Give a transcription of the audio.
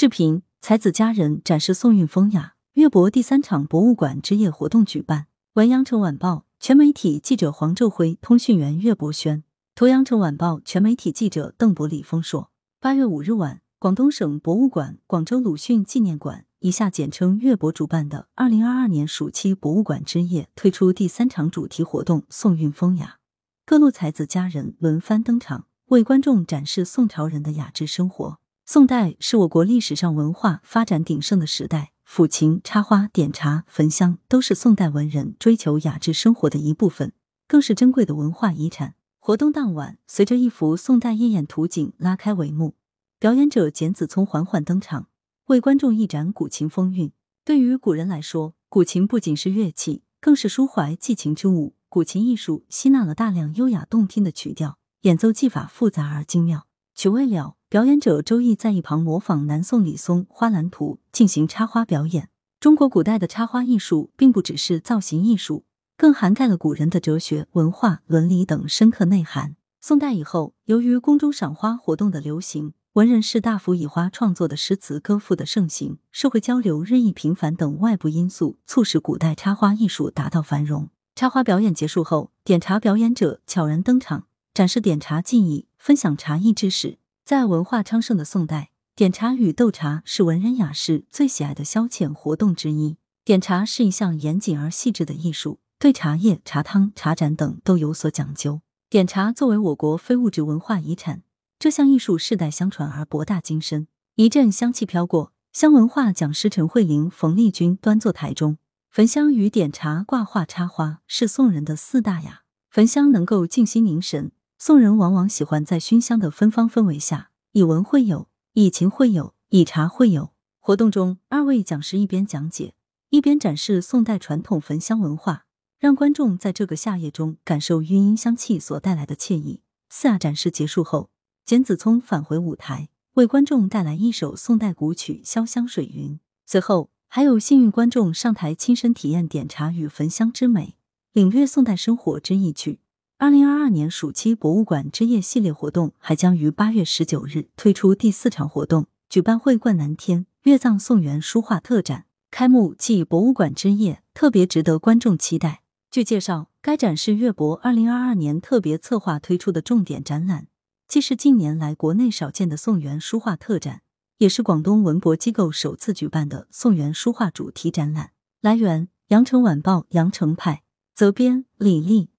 视频：才子佳人展示宋韵风雅。粤博第三场博物馆之夜活动举办。文阳城晚报全媒体记者黄昼辉，通讯员岳博轩。图阳城晚报全媒体记者邓博、李峰硕。八月五日晚，广东省博物馆广州鲁迅纪念馆（以下简称粤博）主办的二零二二年暑期博物馆之夜推出第三场主题活动“宋韵风雅”，各路才子佳人轮番登场，为观众展示宋朝人的雅致生活。宋代是我国历史上文化发展鼎盛的时代，抚琴、插花、点茶、焚香都是宋代文人追求雅致生活的一部分，更是珍贵的文化遗产。活动当晚，随着一幅宋代夜宴图景拉开帷幕，表演者简子聪缓缓登场，为观众一展古琴风韵。对于古人来说，古琴不仅是乐器，更是抒怀寄情之物。古琴艺术吸纳了大量优雅动听的曲调，演奏技法复杂而精妙。曲未了。表演者周毅在一旁模仿南宋李松《花篮图》进行插花表演。中国古代的插花艺术并不只是造型艺术，更涵盖了古人的哲学、文化、伦理等深刻内涵。宋代以后，由于宫中赏花活动的流行，文人士大夫以花创作的诗词歌赋的盛行，社会交流日益频繁等外部因素，促使古代插花艺术达到繁荣。插花表演结束后，点茶表演者悄然登场，展示点茶技艺，分享茶艺知识。在文化昌盛的宋代，点茶与斗茶是文人雅士最喜爱的消遣活动之一。点茶是一项严谨而细致的艺术，对茶叶、茶汤、茶盏等都有所讲究。点茶作为我国非物质文化遗产，这项艺术世代相传而博大精深。一阵香气飘过，香文化讲师陈慧玲、冯丽君端坐台中，焚香与点茶、挂画、插花是宋人的四大雅。焚香能够静心凝神。宋人往往喜欢在熏香的芬芳氛围下，以文会友，以情会友，以茶会友。活动中，二位讲师一边讲解，一边展示宋代传统焚香文化，让观众在这个夏夜中感受余音香气所带来的惬意。四雅展示结束后，简子聪返回舞台，为观众带来一首宋代古曲《潇湘水云》。随后，还有幸运观众上台亲身体验点茶与焚香之美，领略宋代生活之意趣。二零二二年暑期博物馆之夜系列活动还将于八月十九日推出第四场活动，举办会冠南天粤藏宋元书画特展，开幕暨博物馆之夜特别值得观众期待。据介绍，该展是粤博二零二二年特别策划推出的重点展览，既是近年来国内少见的宋元书画特展，也是广东文博机构首次举办的宋元书画主题展览。来源：羊城晚报羊城派，责编：李丽。